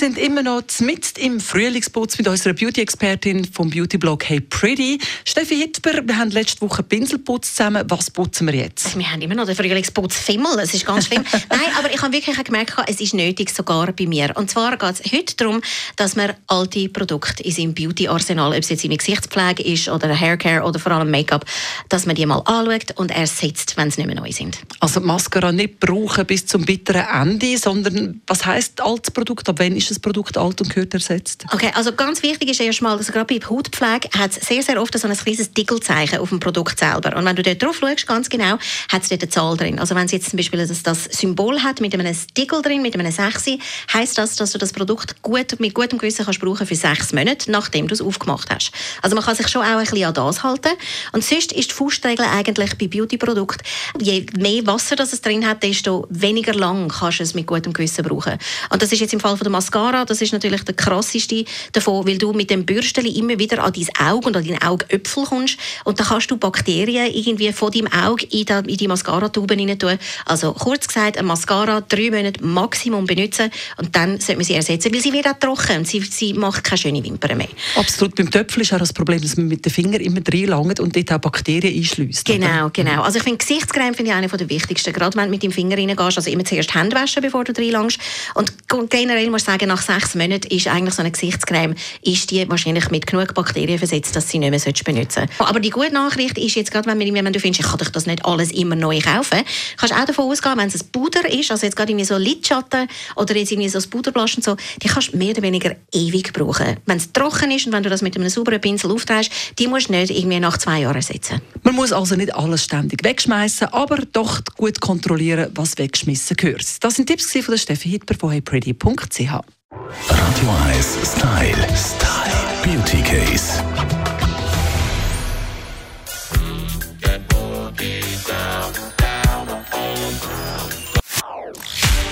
Wir sind immer noch mitten im Frühlingsputz mit unserer Beauty-Expertin vom Beauty-Blog Hey Pretty, Steffi Hitber. Wir haben letzte Woche Pinselputz zusammen. Was putzen wir jetzt? Wir haben immer noch den Frühlingsputz Fimmel. Das ist ganz schlimm. Nein, aber ich habe wirklich gemerkt, es ist nötig, sogar bei mir. Und zwar geht es heute darum, dass man alte Produkte in seinem Beauty-Arsenal, ob es jetzt seine Gesichtspflege ist oder Haircare oder vor allem Make-up, dass man die mal anschaut und ersetzt, wenn sie nicht mehr neu sind. Also Mascara nicht brauchen bis zum bitteren Ende, sondern was heisst altes Produkt? Ab wann ist das Produkt alt und gehört ersetzt? Okay, also ganz wichtig ist erstmal, dass gerade bei Hautpflege hat es sehr, sehr oft so ein kleines Dickelzeichen auf dem Produkt selber. Und wenn du dort drauf schaust, ganz genau, hat es dort eine Zahl drin. Also wenn es jetzt zum Beispiel das, das Symbol hat mit einem Stickel drin, mit einem 6, heisst das, dass du das Produkt gut, mit gutem Gewissen kannst brauchen für sechs Monate, nachdem du es aufgemacht hast. Also man kann sich schon auch ein bisschen an das halten. Und sonst ist die Faustregel eigentlich bei Beauty-Produkten, je mehr Wasser das es drin hat, desto weniger lang kannst du es mit gutem Gewissen brauchen. Und das ist jetzt im Fall von der Mascara das ist natürlich der krasseste davon, weil du mit dem Bürsteli immer wieder an dein Auge und an deinen Augäpfel kommst und dann kannst du Bakterien irgendwie von deinem Auge in die, in die Mascara-Tube rein tun. Also kurz gesagt, eine Mascara drei Monate Maximum benutzen und dann sollte man sie ersetzen, weil sie wird auch trocken und sie, sie macht keine schönen Wimpern mehr. Absolut. Beim Töpfel ist auch das Problem, dass man mit den Fingern immer reinlangt und dort auch Bakterien einschließt. Genau, oder? genau. Also ich finde, Gesichtscreme finde ich eine der wichtigsten. Gerade wenn du mit dem Finger reingehst, also immer zuerst Hände waschen, bevor du reinlangst. Und generell muss ich sagen, nach sechs Monaten ist eigentlich so eine Gesichtscreme, ist die wahrscheinlich mit genug Bakterien versetzt, dass sie nicht mehr benutzen solltest. Aber die gute Nachricht ist jetzt gerade, wenn, wenn du findest, ich kann dich das nicht alles immer neu kaufen, kannst auch davon ausgehen, wenn es ein Puder ist, also jetzt gerade irgendwie so Lidschatten oder jetzt irgendwie so ein Puderblasch und so, die kannst du mehr oder weniger ewig brauchen. Wenn es trocken ist und wenn du das mit einem sauberen Pinsel aufträgst, die musst du nicht irgendwie nach zwei Jahren ersetzen. Man muss also nicht alles ständig wegschmeißen, aber doch gut kontrollieren, was weggeschmissen gehört. Das sind Tipps von Steffi Hitler von heypretty.ch. Radio 1 Style. Style. Beauty Case.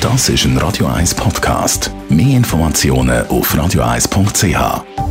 Das ist ein Radio 1 Podcast. Mehr Informationen auf radio1.ch.